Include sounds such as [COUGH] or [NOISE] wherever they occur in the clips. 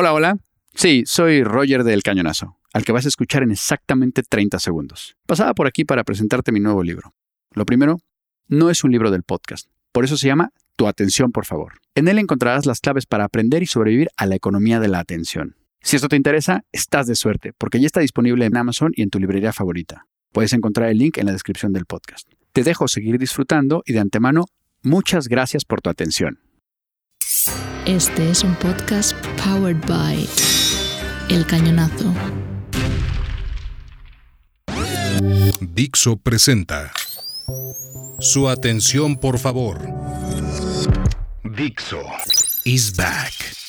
Hola, hola. Sí, soy Roger del Cañonazo, al que vas a escuchar en exactamente 30 segundos. Pasaba por aquí para presentarte mi nuevo libro. Lo primero, no es un libro del podcast, por eso se llama Tu atención, por favor. En él encontrarás las claves para aprender y sobrevivir a la economía de la atención. Si esto te interesa, estás de suerte, porque ya está disponible en Amazon y en tu librería favorita. Puedes encontrar el link en la descripción del podcast. Te dejo seguir disfrutando y de antemano, muchas gracias por tu atención. Este es un podcast powered by El Cañonazo. Dixo presenta. Su atención, por favor. Dixo is back.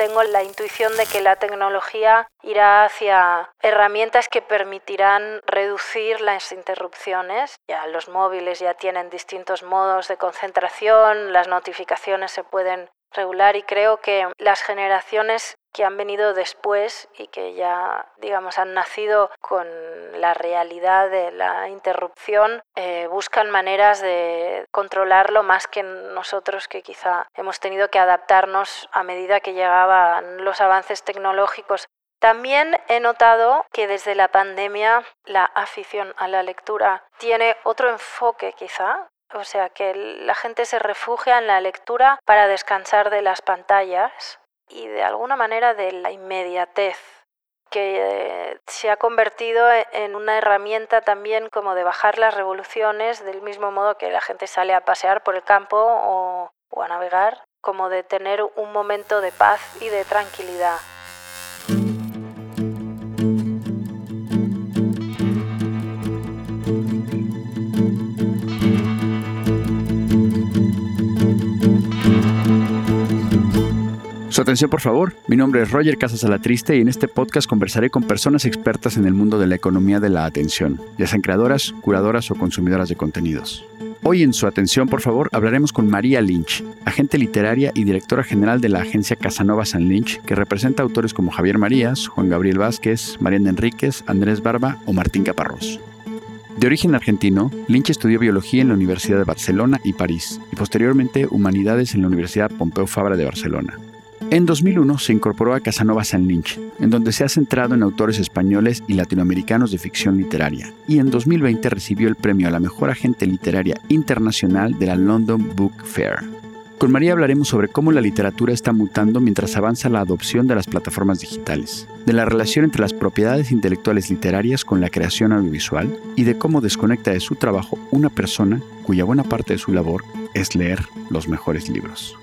Tengo la intuición de que la tecnología irá hacia herramientas que permitirán reducir las interrupciones. Ya los móviles ya tienen distintos modos de concentración, las notificaciones se pueden regular y creo que las generaciones que han venido después y que ya, digamos, han nacido con la realidad de la interrupción, eh, buscan maneras de controlarlo más que nosotros que quizá hemos tenido que adaptarnos a medida que llegaban los avances tecnológicos. También he notado que desde la pandemia la afición a la lectura tiene otro enfoque quizá, o sea, que la gente se refugia en la lectura para descansar de las pantallas y de alguna manera de la inmediatez que eh, se ha convertido e-, en una herramienta también como de bajar las revoluciones del mismo modo que la gente sale a pasear por el campo o, o a navegar, como de tener un momento de paz y de tranquilidad. Atención, por favor. Mi nombre es Roger Casas Alatriste y en este podcast conversaré con personas expertas en el mundo de la economía de la atención, ya sean creadoras, curadoras o consumidoras de contenidos. Hoy en su atención, por favor, hablaremos con María Lynch, agente literaria y directora general de la agencia Casanova San Lynch, que representa autores como Javier Marías, Juan Gabriel Vázquez, Mariana Enríquez, Andrés Barba o Martín Caparrós. De origen argentino, Lynch estudió biología en la Universidad de Barcelona y París, y posteriormente humanidades en la Universidad Pompeu Fabra de Barcelona. En 2001 se incorporó a Casanova San Lynch, en donde se ha centrado en autores españoles y latinoamericanos de ficción literaria, y en 2020 recibió el premio a la mejor agente literaria internacional de la London Book Fair. Con María hablaremos sobre cómo la literatura está mutando mientras avanza la adopción de las plataformas digitales, de la relación entre las propiedades intelectuales literarias con la creación audiovisual y de cómo desconecta de su trabajo una persona cuya buena parte de su labor es leer los mejores libros.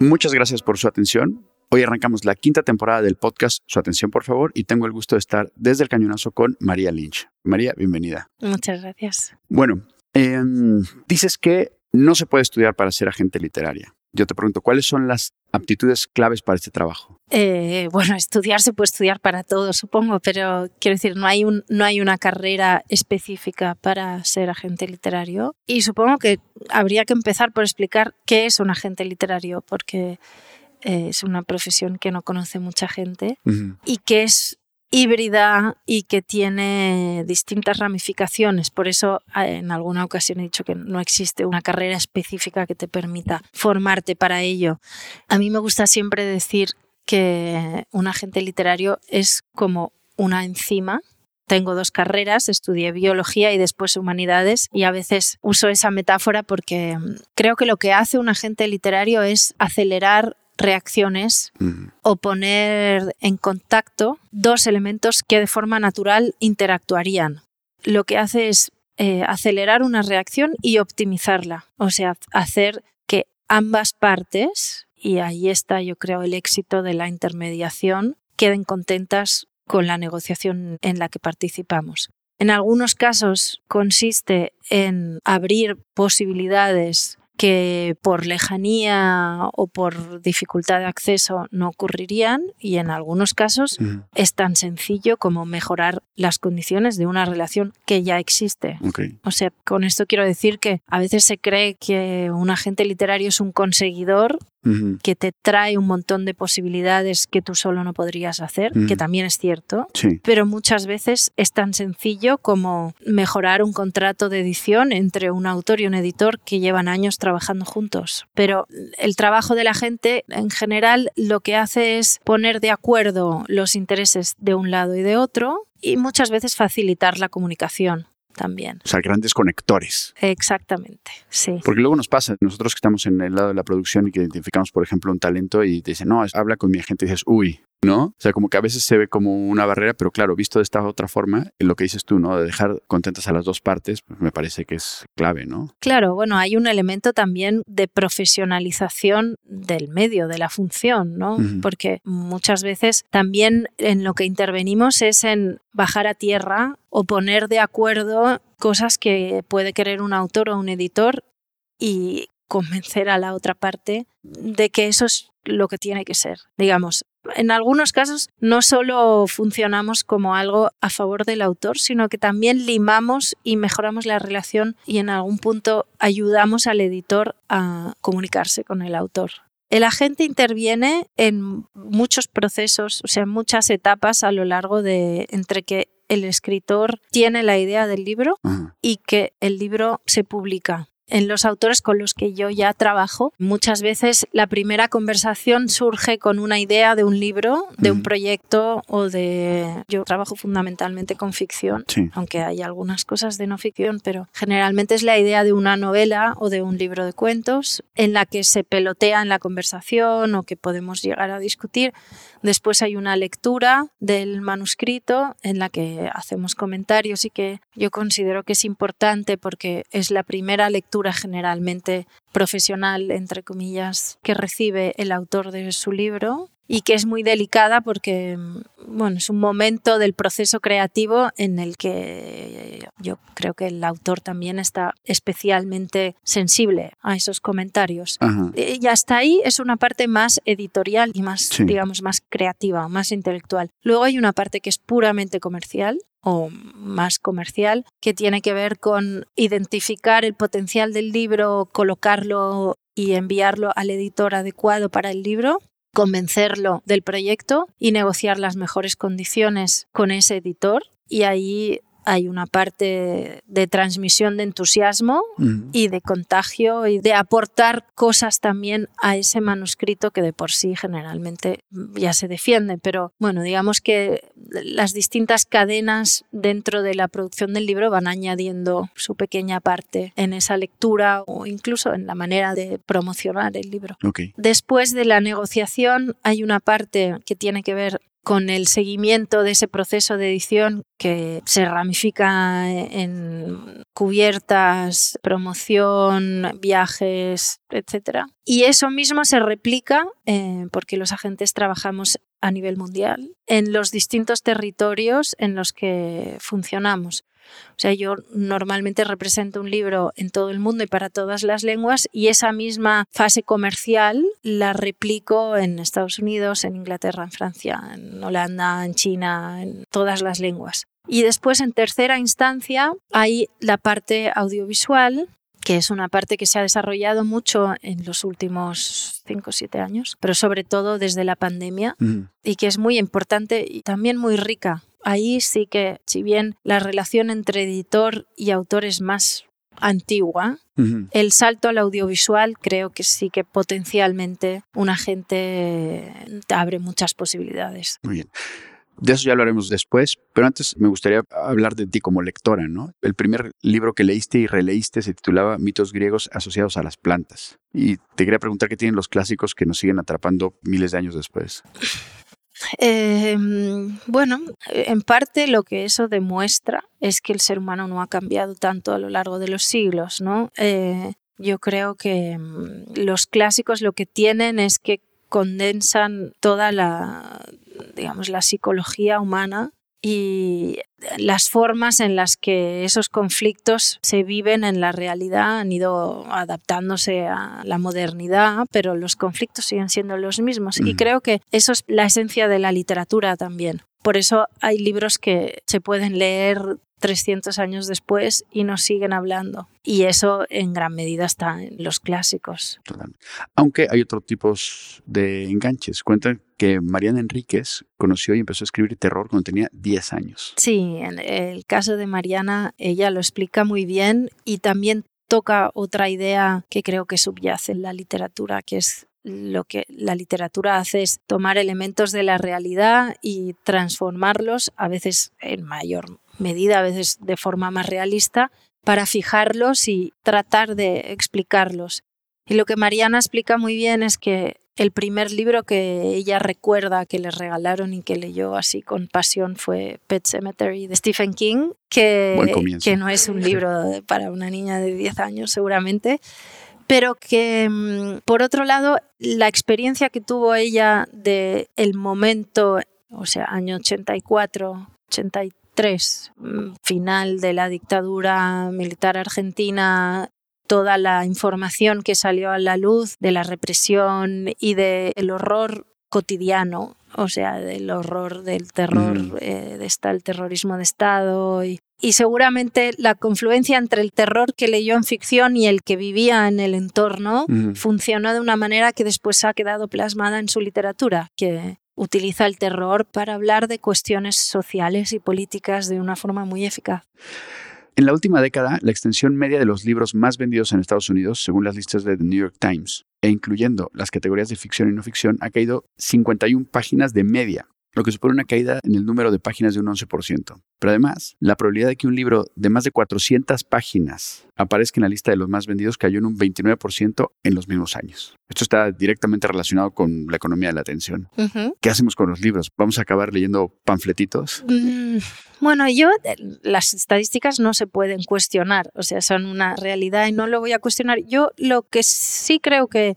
Muchas gracias por su atención. Hoy arrancamos la quinta temporada del podcast. Su atención, por favor, y tengo el gusto de estar desde el cañonazo con María Lynch. María, bienvenida. Muchas gracias. Bueno, em, dices que no se puede estudiar para ser agente literaria. Yo te pregunto, ¿cuáles son las aptitudes claves para este trabajo? Eh, bueno, estudiar se puede estudiar para todo, supongo, pero quiero decir, no hay, un, no hay una carrera específica para ser agente literario. Y supongo que habría que empezar por explicar qué es un agente literario, porque eh, es una profesión que no conoce mucha gente y que es híbrida y que tiene distintas ramificaciones. Por eso en alguna ocasión he dicho que no existe una carrera específica que te permita formarte para ello. A mí me gusta siempre decir que un agente literario es como una enzima tengo dos carreras, estudié biología y después humanidades y a veces uso esa metáfora porque creo que lo que hace un agente literario es acelerar reacciones o poner en contacto dos elementos que de forma natural interactuarían. Lo que hace es eh, acelerar una reacción y optimizarla, o sea, hacer que ambas partes, y ahí está yo creo el éxito de la intermediación, queden contentas con la negociación en la que participamos. En algunos casos consiste en abrir posibilidades que por lejanía o por dificultad de acceso no ocurrirían y en algunos casos es tan sencillo como mejorar las condiciones de una relación que ya existe. O sea, con esto quiero decir que a veces se cree que un agente literario es un conseguidor Que te trae un montón de posibilidades que tú solo no podrías hacer, que también es cierto. Sí. Pero muchas veces es tan sencillo como mejorar un contrato de edición entre un autor y un editor que llevan años trabajando juntos. Pero el trabajo de la gente en general lo que hace es poner de acuerdo los intereses de un lado y de otro y muchas veces facilitar la comunicación también. O sea, grandes conectores. Exactamente, sí. Porque luego nos pasa, nosotros que estamos en el lado de la producción y que identificamos, por ejemplo, un talento y te dicen, no, habla con mi agente y dices, uy, ¿no? O sea, como que a veces se ve como una barrera, pero claro, visto de esta otra forma, lo que dices tú, ¿no? De dejar contentas a las dos partes, pues me parece que es clave, ¿no? Claro, bueno, hay un elemento también de profesionalización del medio, de la función, ¿no? Porque muchas veces también en lo que intervenimos es en bajar a tierra o poner de acuerdo cosas que puede querer un autor o un editor y convencer a la otra parte de que eso es lo que tiene que ser. Digamos, en algunos casos no solo funcionamos como algo a favor del autor, sino que también limamos y mejoramos la relación y en algún punto ayudamos al editor a comunicarse con el autor. El agente interviene en muchos procesos, o sea, en muchas etapas a lo largo de entre que el escritor tiene la idea del libro y que el libro se publica. En los autores con los que yo ya trabajo, muchas veces la primera conversación surge con una idea de un libro, de un Ujú. proyecto o de... Yo trabajo fundamentalmente con ficción, Sí. aunque hay algunas cosas de no ficción, pero generalmente es la idea de una novela o de un libro de cuentos en la que se pelotea en la conversación o que podemos llegar a discutir. Después hay una lectura del manuscrito en la que hacemos comentarios y que yo considero que es importante porque es la primera lectura generalmente profesional, entre comillas, que recibe el autor de su libro y que es muy delicada porque bueno, es un momento del proceso creativo en el que yo creo que el autor también está especialmente sensible a esos comentarios. Ajá. Y hasta ahí es una parte más editorial y más, Sí. digamos, más creativa, más intelectual. Luego hay una parte que es puramente comercial o más comercial, que tiene que ver con identificar el potencial del libro, y enviarlo al editor adecuado para el libro convencerlo del proyecto y negociar las mejores condiciones con ese editor. Y ahí hay una parte de transmisión de entusiasmo Ujú. y de contagio y de aportar cosas también a ese manuscrito que de por sí generalmente ya se defiende. Pero bueno, digamos que las distintas cadenas dentro de la producción del libro van añadiendo su pequeña parte en esa lectura o incluso en la manera de promocionar el libro. Después de la negociación hay una parte que tiene que ver con el seguimiento de ese proceso de edición que se ramifica en cubiertas, promoción, viajes, etc. Y eso mismo se replica, eh, porque los agentes trabajamos a nivel mundial, en los distintos territorios en los que funcionamos. O sea, yo normalmente represento un libro en todo el mundo y para todas las lenguas y esa misma fase comercial la replico en Estados Unidos, en Inglaterra, en Francia, en Holanda, en China, en todas las lenguas. Y después, en tercera instancia, hay la parte audiovisual, que es una parte que se ha desarrollado mucho en los últimos 5 o 7 años, pero sobre todo desde la pandemia y que es muy importante y también muy rica. Ahí sí que, si bien la relación entre editor y autor es más antigua, el salto al audiovisual creo que sí que potencialmente un agente te abre muchas posibilidades. Muy bien. De eso ya lo haremos después, pero antes me gustaría hablar de ti como lectora, ¿no? El primer libro que leíste y releíste se titulaba Mitos griegos asociados a las plantas. Y te quería preguntar qué tienen los clásicos que nos siguen atrapando miles de años después. Eh, bueno, en parte lo que eso demuestra es que el ser humano no ha cambiado tanto a lo largo de los siglos, ¿no? Eh, yo creo que mm, los clásicos lo que tienen es que condensan toda la, digamos, la psicología humana y las formas en las que esos conflictos se viven en la realidad han ido adaptándose a la modernidad, pero los conflictos siguen siendo los mismos. Y creo que eso es la esencia de la literatura también. Por eso hay libros que se pueden leer 300 años después y nos siguen hablando. Y eso en gran medida está en los clásicos. Aunque hay otros tipos de enganches. Cuentan que Mariana Enríquez conoció y empezó a escribir terror cuando tenía 10 años. Sí, en el caso de Mariana, ella lo explica muy bien y también toca otra idea que creo que subyace en la literatura, que es lo que la literatura hace es tomar elementos de la realidad y transformarlos, a veces en mayor medida, a veces de forma más realista, para fijarlos y tratar de explicarlos. Y lo que Mariana explica muy bien es que el primer libro que ella recuerda que le regalaron y que leyó así con pasión fue Pet Cemetery de Stephen King, que, que no es un libro para una niña de 10 años seguramente, pero que mm, por otro lado la experiencia que tuvo ella de el momento, o sea, año 84, 83, mm, final de la dictadura militar argentina, toda la información que salió a la luz de la represión y del el horror cotidiano, o sea, del horror del terror, mm. eh, de el terrorismo de Estado y, y seguramente la confluencia entre el terror que leyó en ficción y el que vivía en el entorno funcionó de una manera que después ha quedado plasmada en su literatura, que utiliza el terror para hablar de cuestiones sociales y políticas de una forma muy eficaz. En la última década, la extensión media de los libros más vendidos en Estados Unidos, según las listas de The New York Times, e incluyendo las categorías de ficción y no ficción, ha caído 51 páginas de media lo que supone una caída en el número de páginas de un 11%. Pero además, la probabilidad de que un libro de más de 400 páginas aparezca en la lista de los más vendidos cayó en un 29% en los mismos años. Esto está directamente relacionado con la economía de la atención. ¿Qué hacemos con los libros? ¿Vamos a acabar leyendo panfletitos? Mm, bueno, yo, eh, las estadísticas no se pueden cuestionar, o sea, son una realidad y no lo voy a cuestionar. Yo lo que sí creo que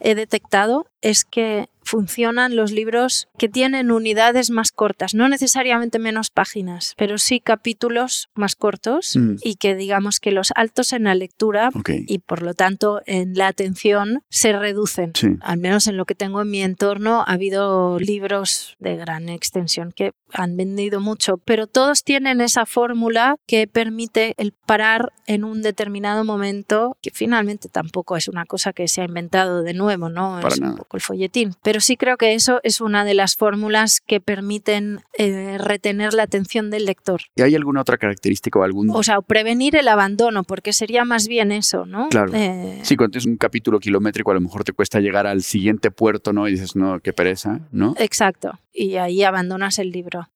he detectado es que funcionan los libros que tienen unidades más cortas, no necesariamente menos páginas, pero sí capítulos más cortos mm. y que digamos que los altos en la lectura y por lo tanto en la atención se reducen. Al menos en lo que tengo en mi entorno ha habido libros de gran extensión que han vendido mucho, pero todos tienen esa fórmula que permite el parar en un determinado momento, que finalmente tampoco es una cosa que se ha inventado de nuevo, ¿no? es un poco el folletín, pero pero sí creo que eso es una de las fórmulas que permiten eh, retener la atención del lector. ¿Y hay alguna otra característica o algún...? O sea, prevenir el abandono, porque sería más bien eso, ¿no? Claro. Eh... Sí, cuando es un capítulo kilométrico, a lo mejor te cuesta llegar al siguiente puerto, ¿no? Y dices, no, qué pereza, ¿no? Exacto. Y ahí abandonas el libro.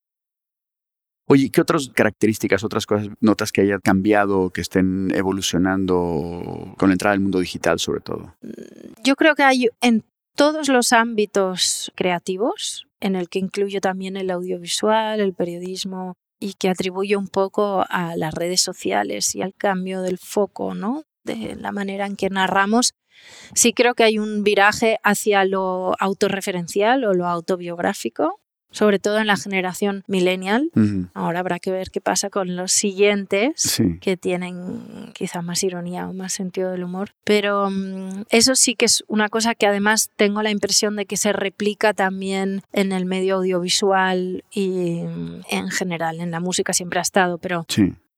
Oye, ¿qué otras características, otras cosas notas que hayan cambiado, que estén evolucionando con la entrada del mundo digital sobre todo? Yo creo que hay en todos los ámbitos creativos, en el que incluyo también el audiovisual, el periodismo y que atribuyo un poco a las redes sociales y al cambio del foco, ¿no? De la manera en que narramos. Sí creo que hay un viraje hacia lo autorreferencial o lo autobiográfico, sobre todo en la generación millennial. Ahora habrá que ver qué pasa con los siguientes, que tienen quizá más ironía o más sentido del humor. Pero mm, eso sí que es una cosa que además tengo la impresión de que se replica también en el medio audiovisual y mm, en general, en la música siempre ha estado, pero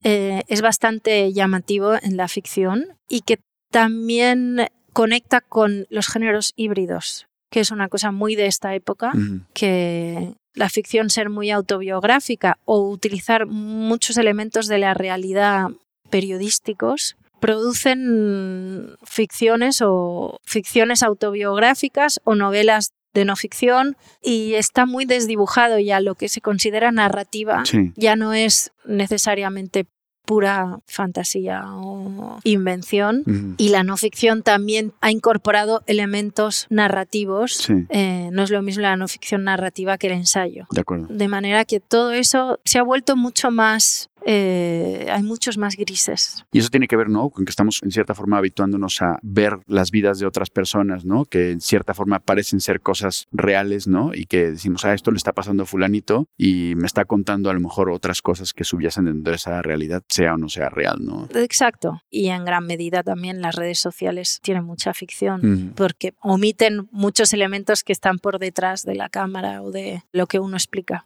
eh, es bastante llamativo en la ficción y que también conecta con los géneros híbridos que es una cosa muy de esta época, que la ficción ser muy autobiográfica o utilizar muchos elementos de la realidad periodísticos producen ficciones o ficciones autobiográficas o novelas de no ficción y está muy desdibujado ya lo que se considera narrativa. Ya no es necesariamente pura fantasía o invención y la no ficción también ha incorporado elementos narrativos. Eh, no es lo mismo la no ficción narrativa que el ensayo. De acuerdo. De manera que todo eso se ha vuelto mucho más eh, hay muchos más grises. Y eso tiene que ver, ¿no? Con que estamos en cierta forma habituándonos a ver las vidas de otras personas, ¿no? Que en cierta forma parecen ser cosas reales, ¿no? Y que decimos, ah, esto le está pasando a fulanito y me está contando a lo mejor otras cosas que subiesen dentro de esa realidad, sea o no sea real, ¿no? Exacto. Y en gran medida también las redes sociales tienen mucha ficción porque omiten muchos elementos que están por detrás de la cámara o de lo que uno explica.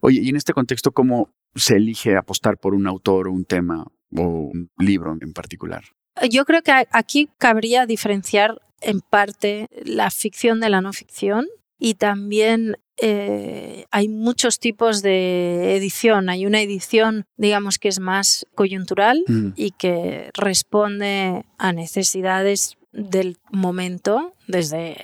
Oye, y en este contexto, ¿cómo se elige apostar por un autor o un tema o un libro en particular? Yo creo que aquí cabría diferenciar en parte la ficción de la no ficción y también eh, hay muchos tipos de edición. Hay una edición, digamos, que es más coyuntural mm. y que responde a necesidades del momento, desde,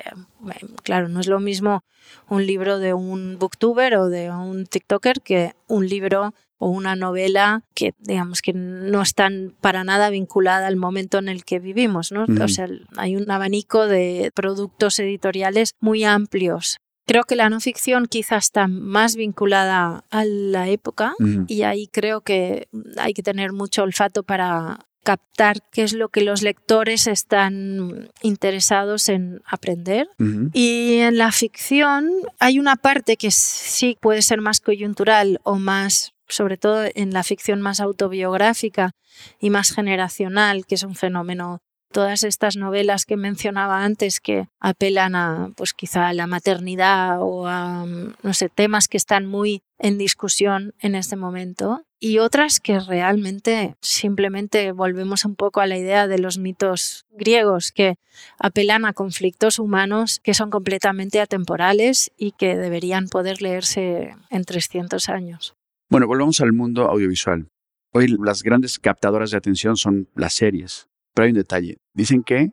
claro, no es lo mismo un libro de un booktuber o de un TikToker que un libro o una novela que digamos que no están para nada vinculada al momento en el que vivimos, ¿no? O sea, hay un abanico de productos editoriales muy amplios. Creo que la no ficción quizás está más vinculada a la época y ahí creo que hay que tener mucho olfato para captar qué es lo que los lectores están interesados en aprender. Y en la ficción hay una parte que sí puede ser más coyuntural o más sobre todo en la ficción más autobiográfica y más generacional, que es un fenómeno todas estas novelas que mencionaba antes que apelan a pues quizá a la maternidad o a no sé temas que están muy en discusión en este momento y otras que realmente simplemente volvemos un poco a la idea de los mitos griegos que apelan a conflictos humanos que son completamente atemporales y que deberían poder leerse en 300 años. Bueno, volvamos al mundo audiovisual. Hoy las grandes captadoras de atención son las series. Pero hay un detalle. Dicen que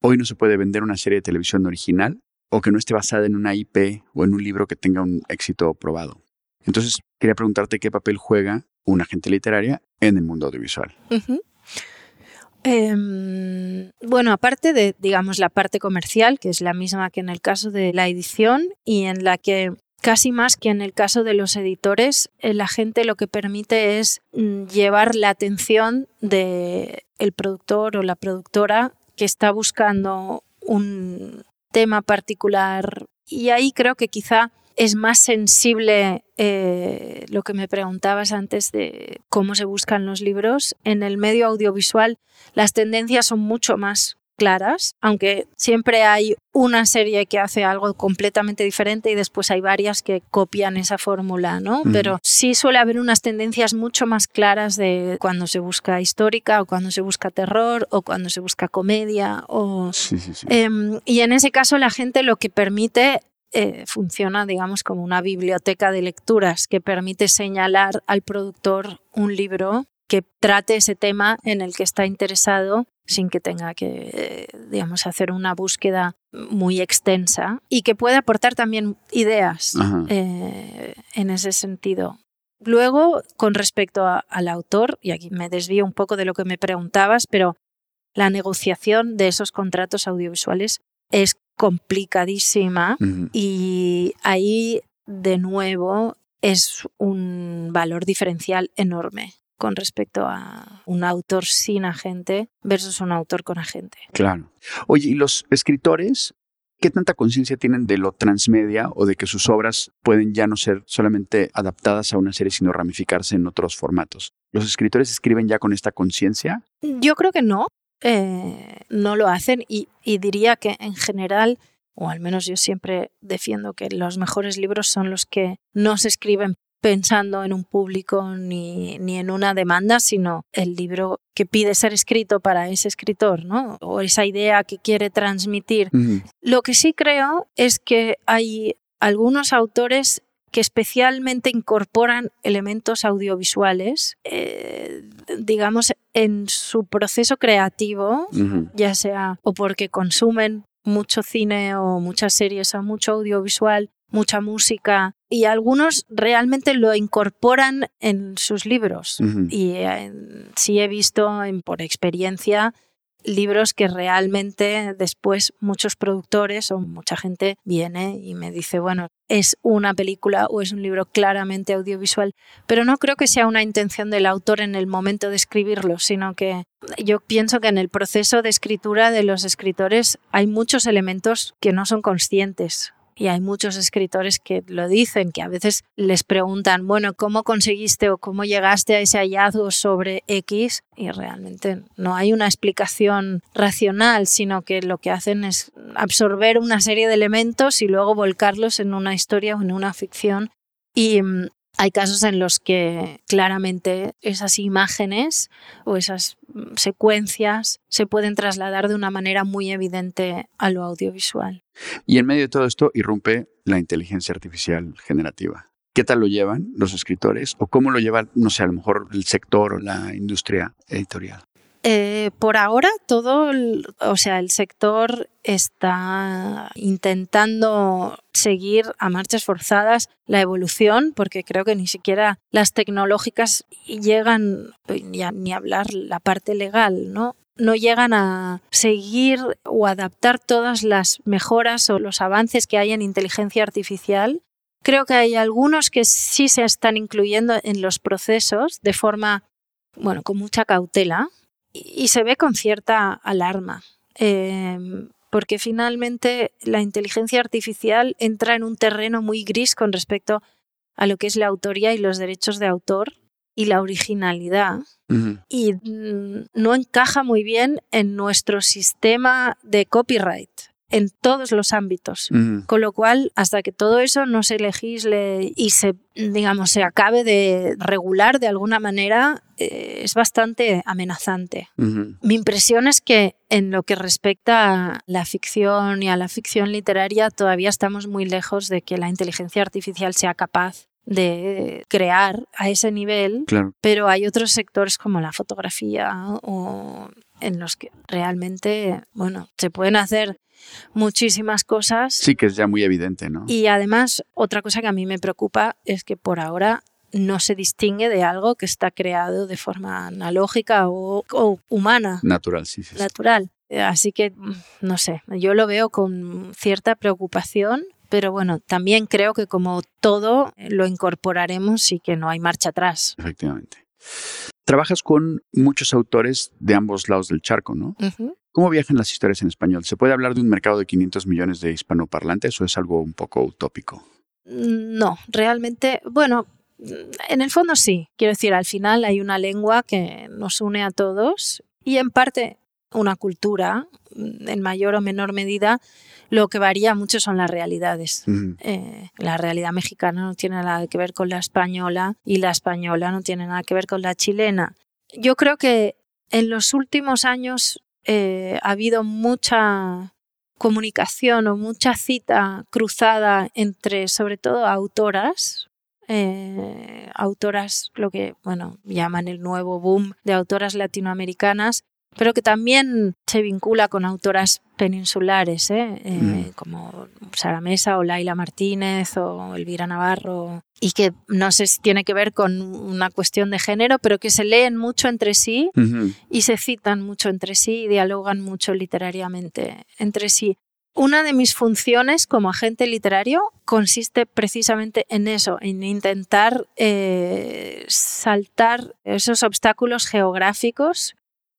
hoy no se puede vender una serie de televisión original o que no esté basada en una IP o en un libro que tenga un éxito probado. Entonces, quería preguntarte qué papel juega una agente literaria en el mundo audiovisual. Em, bueno, aparte de, digamos, la parte comercial, que es la misma que en el caso de la edición y en la que casi más que en el caso de los editores, la gente lo que permite es mm, llevar la atención de el productor o la productora que está buscando un tema particular y ahí creo que quizá es más sensible eh, lo que me preguntabas antes de cómo se buscan los libros. En el medio audiovisual las tendencias son mucho más claras, aunque siempre hay una serie que hace algo completamente diferente y después hay varias que copian esa fórmula, ¿no? Pero sí suele haber unas tendencias mucho más claras de cuando se busca histórica o cuando se busca terror o cuando se busca comedia o... Em, y en ese caso la gente lo que permite eh, funciona, digamos, como una biblioteca de lecturas que permite señalar al productor un libro que trate ese tema en el que está interesado sin que tenga que, digamos, hacer una búsqueda muy extensa y que puede aportar también ideas eh, en ese sentido. Luego, con respecto al autor, y aquí me desvío un poco de lo que me preguntabas, pero la negociación de esos contratos audiovisuales es complicadísima y ahí, de nuevo, es un valor diferencial enorme con respecto a un autor sin agente versus un autor con agente. Claro. Oye, ¿y los escritores qué tanta conciencia tienen de lo transmedia o de que sus obras pueden ya no ser solamente adaptadas a una serie, sino ramificarse en otros formatos? ¿Los escritores escriben ya con esta conciencia? Yo creo que no. Eh, no lo hacen y, y diría que en general o al menos yo siempre defiendo que los mejores libros son los que no se escriben pensando en un público ni, ni, en una demanda, sino el libro que pide ser escrito para ese escritor, ¿no? O esa idea que quiere transmitir. Lo que sí creo es que hay algunos autores que especialmente incorporan elementos audiovisuales, eh, digamos, en su proceso creativo, ya sea o porque consumen mucho cine o muchas series o mucho audiovisual mucha música y algunos realmente lo incorporan en sus libros. Y eh, sí he visto por experiencia libros que realmente después muchos productores o mucha gente viene y me dice, bueno, es una película o es un libro claramente audiovisual, pero no creo que sea una intención del autor en el momento de escribirlo, sino que yo pienso que en el proceso de escritura de los escritores hay muchos elementos que no son conscientes y hay muchos escritores que lo dicen, que a veces les preguntan, bueno, ¿cómo conseguiste o cómo llegaste a ese hallazgo sobre X? Y realmente no hay una explicación racional, sino que lo que hacen es absorber una serie de elementos y luego volcarlos en una historia o en una ficción. Y mm, hay casos en los que claramente esas imágenes o esas mm, secuencias se pueden trasladar de una manera muy evidente a lo audiovisual. Y en medio de todo esto irrumpe la inteligencia artificial generativa. ¿Qué tal lo llevan los escritores o cómo lo lleva, no sé, a lo mejor el sector o la industria editorial? Eh, por ahora todo, o sea, el sector está intentando seguir a marchas forzadas la evolución, porque creo que ni siquiera las tecnológicas llegan, ni a, ni hablar la parte legal, ¿no? no llegan a seguir o adaptar todas las mejoras o los avances que hay en inteligencia artificial. Creo que hay algunos que sí se están incluyendo en los procesos de forma, bueno, con mucha cautela, y se ve con cierta alarma, em, porque finalmente la inteligencia artificial entra en un terreno muy gris con respecto a lo que es la autoría y los derechos de autor y la originalidad y mm, no encaja muy bien en nuestro sistema de copyright en todos los ámbitos. Con lo cual, hasta que todo eso no se legisle y se, digamos, se acabe de regular de alguna manera, eh, es bastante amenazante. Mi impresión es que en lo que respecta a la ficción y a la ficción literaria, todavía estamos muy lejos de que la inteligencia artificial sea capaz de crear a ese nivel, pero hay otros sectores como la fotografía o en los que realmente, bueno, se pueden hacer muchísimas cosas. Sí, que es ya muy evidente, ¿no? Y además, otra cosa que a mí me preocupa es que por ahora no se distingue de algo que está creado de forma analógica o, humana. Natural, sí, sí. Natural. Así que, no sé, yo lo veo con cierta preocupación, pero bueno, también creo que como todo lo incorporaremos y que no hay marcha atrás. Efectivamente. Trabajas con muchos autores de ambos lados del charco, ¿no? ¿Cómo viajan las historias en español? ¿Se puede hablar de un mercado de 500 millones de hispanoparlantes o es algo un poco utópico? No, realmente, bueno, en el fondo sí. Quiero decir, al final hay una lengua que nos une a todos y en parte una cultura, en mayor o menor medida, lo que varía mucho son las realidades. Eh, la realidad mexicana no tiene nada que ver con la española y la española no tiene nada que ver con la chilena. Yo creo que en los últimos años eh, ha habido mucha comunicación o mucha cita cruzada entre, sobre todo, autoras, eh, autoras, lo que bueno, llaman el nuevo boom de autoras latinoamericanas, pero que también se vincula con autoras peninsulares, ¿eh? Eh, mm. como Sara Mesa o Laila Martínez o Elvira Navarro, y que no sé si tiene que ver con una cuestión de género, pero que se leen mucho entre sí y se citan mucho entre sí y dialogan mucho literariamente entre sí. Una de mis funciones como agente literario consiste precisamente en eso, en intentar eh, saltar esos obstáculos geográficos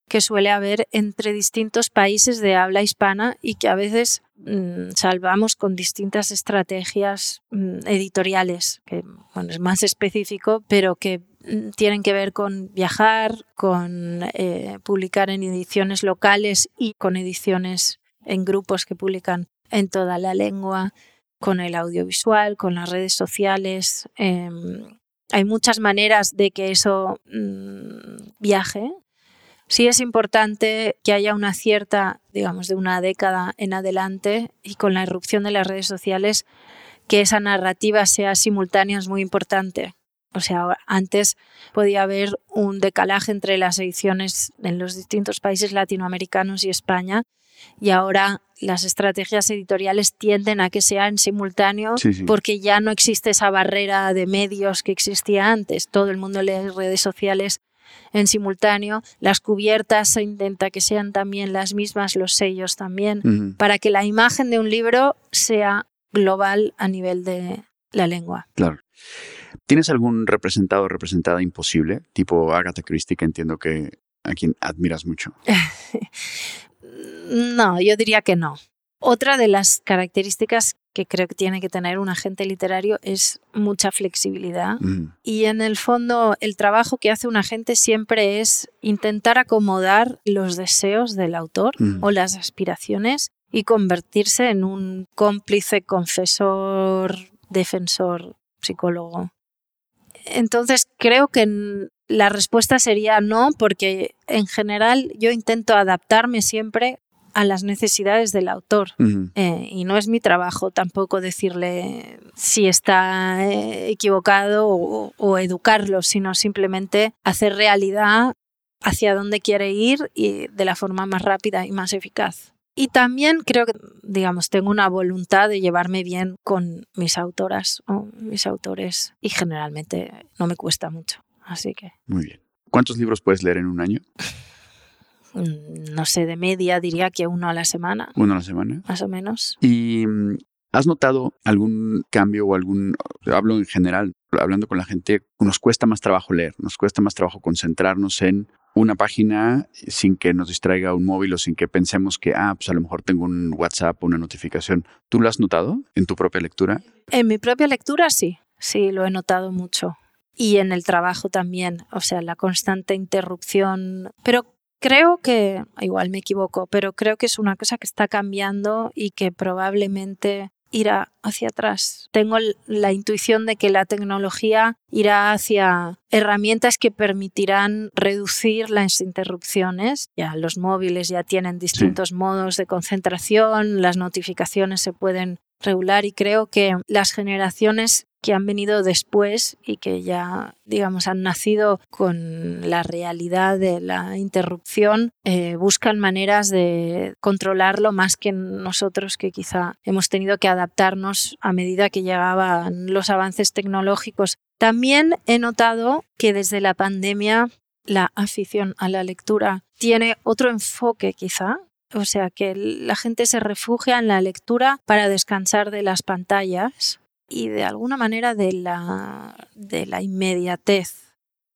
que suele haber entre distintos países de habla hispana y que a veces mm, salvamos con distintas estrategias mm, editoriales, que bueno, es más específico, pero que mm, tienen que ver con viajar, con eh, publicar en ediciones locales y con ediciones en grupos que publican en toda la lengua, con el audiovisual, con las redes sociales. Em, hay muchas maneras de que eso viaje Sí es importante que haya una cierta, digamos, de una década en adelante y con la irrupción de las redes sociales, que esa narrativa sea simultánea es muy importante. O sea, antes podía haber un decalaje entre las ediciones en los distintos países latinoamericanos y España y ahora las estrategias editoriales tienden a que sea en simultáneo porque ya no existe esa barrera de medios que existía antes. Todo el mundo lee redes sociales en simultáneo, las cubiertas se intenta que sean también las mismas, los sellos también, para que la imagen de un libro sea global a nivel de la lengua. Claro. ¿Tienes algún representado o representada imposible? Tipo Agatha Christie, que entiendo que a quien admiras mucho. [LAUGHS] No, yo diría que no. Otra de las características que creo que tiene que tener un agente literario es mucha flexibilidad. Ujú. Y en el fondo el trabajo que hace un agente siempre es intentar acomodar los deseos del autor Ujú. o las aspiraciones y convertirse en un cómplice, confesor, defensor, psicólogo. Entonces creo que la respuesta sería no, porque en general yo intento adaptarme siempre a las necesidades del autor. Eh, y no es mi trabajo tampoco decirle si está eh, equivocado o, o educarlo, sino simplemente hacer realidad hacia dónde quiere ir y de la forma más rápida y más eficaz. Y también creo que, digamos, tengo una voluntad de llevarme bien con mis autoras o mis autores y generalmente no me cuesta mucho. Así que, Muy bien. ¿Cuántos libros puedes leer en un año? [LAUGHS] mm, no sé, de media diría que uno a la semana, ¿Uno a la semana? más o menos. ¿Y mm, has notado algún cambio o algún, hablo en general, hablando con la gente, nos cuesta más trabajo leer, nos cuesta más trabajo concentrarnos en una página sin que nos distraiga un móvil o sin que pensemos que, ah, pues a lo mejor tengo un WhatsApp o una notificación. ¿Tú lo has notado en tu propia lectura? En mi propia lectura sí, sí, lo he notado mucho. Y en el trabajo también, o sea, la constante interrupción. Pero creo que, igual me equivoco, pero creo que es una cosa que está cambiando y que probablemente irá hacia atrás. Tengo la intuición de que la tecnología irá hacia herramientas que permitirán reducir las interrupciones. Ya los móviles ya tienen distintos modos de concentración, las notificaciones se pueden regular y creo que las generaciones que han venido después y que ya, digamos, han nacido con la realidad de la interrupción, eh, buscan maneras de controlarlo más que nosotros que quizá hemos tenido que adaptarnos a medida que llegaban los avances tecnológicos. También he notado que desde la pandemia la afición a la lectura tiene otro enfoque quizá, o sea, que la gente se refugia en la lectura para descansar de las pantallas y de alguna manera de la, de la inmediatez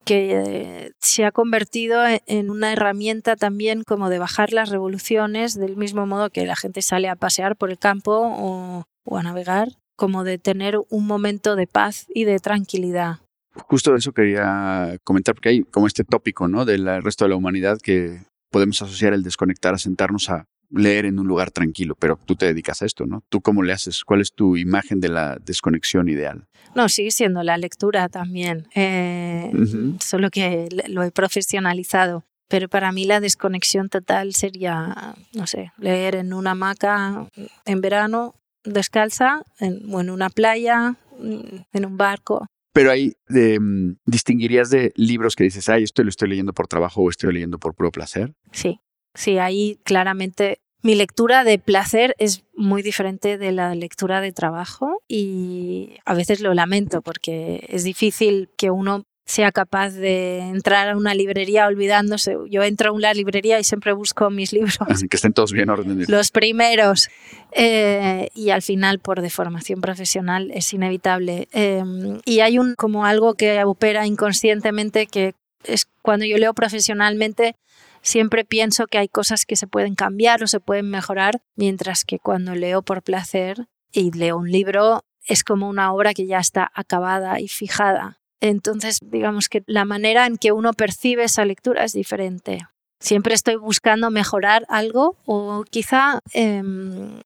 que eh, se ha convertido e- en una herramienta también como de bajar las revoluciones del mismo modo que la gente sale a pasear por el campo o, a navegar, como de tener un momento de paz y de tranquilidad. Justo eso quería comentar, porque hay como este tópico, ¿no? Del resto de la humanidad que podemos asociar el desconectar a sentarnos a leer en un lugar tranquilo, pero tú te dedicas a esto, ¿no? ¿Tú cómo le haces? ¿Cuál es tu imagen de la desconexión ideal? No, sigue siendo la lectura también, eh, Ujú. solo que lo he profesionalizado. Pero para mí la desconexión total sería, no sé, leer en una hamaca en verano, descalza, en- o en una playa, en un barco. Pero ahí de, mm, distinguirías de libros que dices, ay, esto lo estoy leyendo por trabajo o estoy leyendo por puro placer. Sí, sí, ahí claramente mi lectura de placer es muy diferente de la lectura de trabajo y a veces lo lamento porque es difícil que uno sea capaz de entrar a una librería olvidándose. Yo entro a una librería y siempre busco mis [LAUGHS] libros, que estén todos bien ordenados. los primeros, eh, y al final por deformación profesional es inevitable. Eh, y hay un como algo que opera inconscientemente que es cuando yo leo profesionalmente siempre pienso que hay cosas que se pueden cambiar o se pueden mejorar, mientras que cuando leo por placer y leo un libro es como una obra que ya está acabada y fijada. Entonces, digamos que la manera en que uno percibe esa lectura es diferente. Siempre estoy buscando mejorar algo o quizá eh,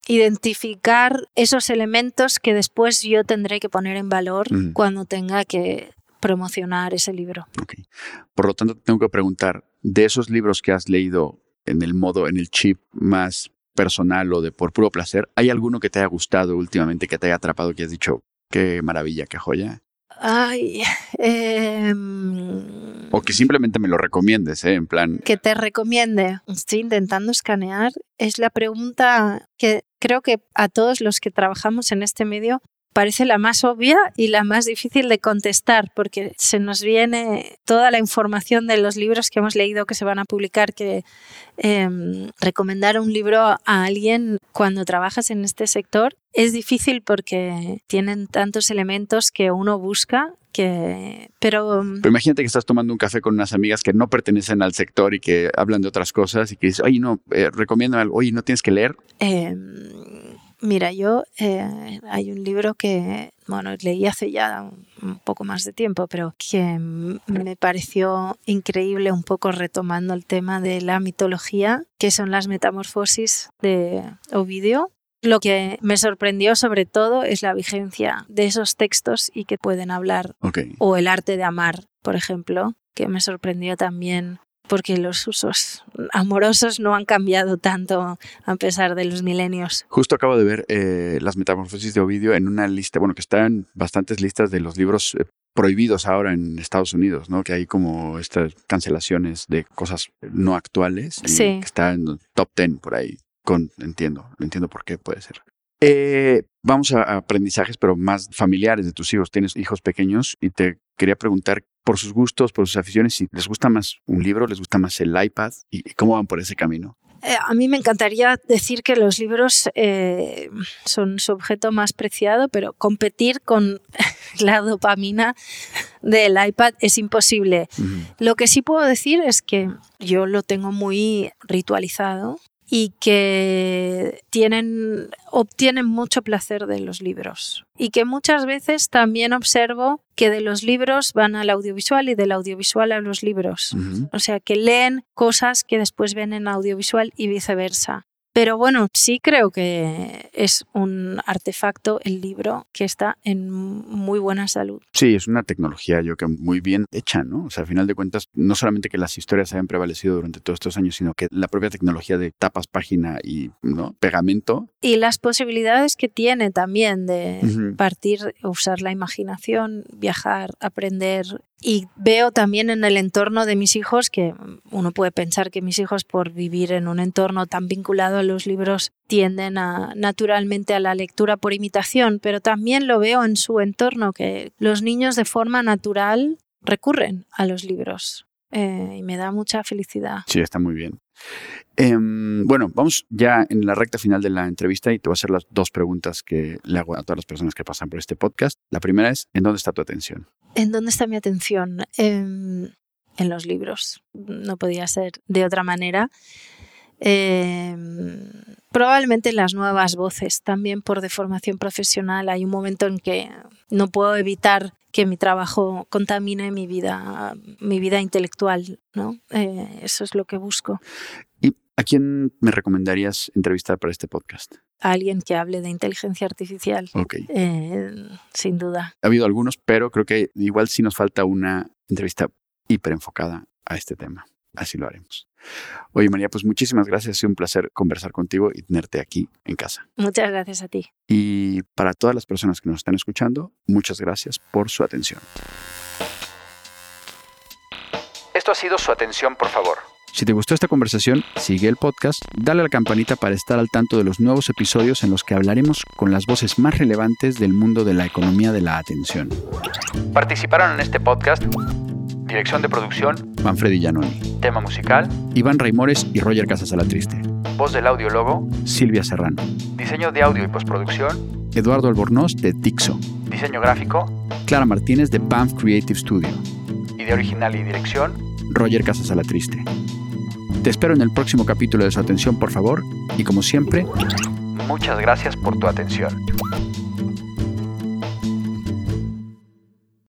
identificar esos elementos que después yo tendré que poner en valor cuando tenga que promocionar ese libro. Por lo tanto, tengo que preguntar, de esos libros que has leído en el modo, en el chip más personal o de por puro placer, ¿hay alguno que te haya gustado últimamente, que te haya atrapado, que has dicho, qué maravilla, qué joya? Ay, [LAUGHS] em, O que simplemente me lo recomiendes, ¿eh? En plan, que te recomiende. Estoy intentando escanear. Es la pregunta que creo que a todos los que trabajamos en este medio parece la más obvia y la más difícil de contestar, porque se nos viene toda la información de los libros que hemos leído que se van a publicar, que em, recomendar un libro a alguien cuando trabajas en este sector es difícil porque tienen tantos elementos que uno busca que, pero, pero, imagínate que estás tomando un café con unas amigas que no pertenecen al sector y que hablan de otras cosas y que dices, oye, no, eh, recomiendo algo, oye, no tienes que leer. Eh, Mira, yo eh, hay un libro que, bueno, leí hace ya un poco más de tiempo, pero que me pareció increíble un poco retomando el tema de la mitología, que son las metamorfosis de Ovidio. Lo que me sorprendió sobre todo es la vigencia de esos textos y que pueden hablar, o el arte de amar, por ejemplo, que me sorprendió también porque los usos amorosos no han cambiado tanto a pesar de los milenios. Justo acabo de ver eh, las metamorfosis de Ovidio en una lista, bueno, que está en bastantes listas de los libros eh, prohibidos ahora en Estados Unidos, ¿no? Que hay como estas cancelaciones de cosas no actuales. sí. Que está en top 10 por ahí. Con, entiendo, entiendo por qué puede ser. Eh, vamos a aprendizajes, pero más familiares de tus hijos. Tienes hijos pequeños y te quería preguntar por sus gustos, por sus aficiones, si les gusta más un libro, les gusta más el iPad y cómo van por ese camino. Eh, a mí me encantaría decir que los libros eh, son su objeto más preciado, pero competir con [LAUGHS] la dopamina del iPad es imposible. Lo que sí puedo decir es que yo lo tengo muy ritualizado y que tienen, obtienen mucho placer de los libros. Y que muchas veces también observo que de los libros van al audiovisual y del audiovisual a los libros. O sea, que leen cosas que después ven en audiovisual y viceversa. Pero bueno, sí creo que es un artefacto el libro que está en muy buena salud. Sí, es una tecnología yo que muy bien hecha, ¿no? O sea, al final de cuentas, no solamente que las historias hayan prevalecido durante todos estos años, sino que la propia tecnología de tapas, página y ¿no? pegamento. Y las posibilidades que tiene también de partir, usar la imaginación, viajar, aprender, y veo también en el entorno de mis hijos que uno puede pensar que mis hijos por vivir en un entorno tan vinculado a los libros tienden a, naturalmente a la lectura por imitación, pero también lo veo en su entorno que los niños de forma natural recurren a los libros. Eh, y me da mucha felicidad. Sí, está muy bien. Em, bueno, vamos ya en la recta final de la entrevista y te voy a hacer las dos preguntas que le hago a todas las personas que pasan por este podcast. La primera es, ¿en dónde está tu atención? ¿En dónde está mi atención? Em, en los libros. No podía ser de otra manera. Em, probablemente las nuevas voces, también por deformación profesional. Hay un momento en que no puedo evitar que mi trabajo contamine mi vida, mi vida intelectual, ¿no? Eh, eso es lo que busco. ¿Y a quién me recomendarías entrevistar para este podcast? A alguien que hable de inteligencia artificial. Ok. Eh, sin duda. Ha habido algunos, pero creo que igual sí nos falta una entrevista hiper enfocada a este tema. Así lo haremos. Oye, María, pues muchísimas gracias. Ha sido un placer conversar contigo y tenerte aquí en casa. Muchas gracias a ti. Y para todas las personas que nos están escuchando, muchas gracias por su atención. Esto ha sido su atención, por favor. Si te gustó esta conversación, sigue el podcast, dale a la campanita para estar al tanto de los nuevos episodios en los que hablaremos con las voces más relevantes del mundo de la economía de la atención. Participaron en este podcast Dirección de producción, Manfredi Giannoni. Tema musical, Iván Raimores y Roger Casas Triste. Voz del audiólogo, Silvia Serrano. Diseño de audio y postproducción, Eduardo Albornoz de Tixo. Diseño gráfico, Clara Martínez de Banff Creative Studio. Idea original y dirección, Roger Casas Triste. Te espero en el próximo capítulo de su atención, por favor, y como siempre, muchas gracias por tu atención.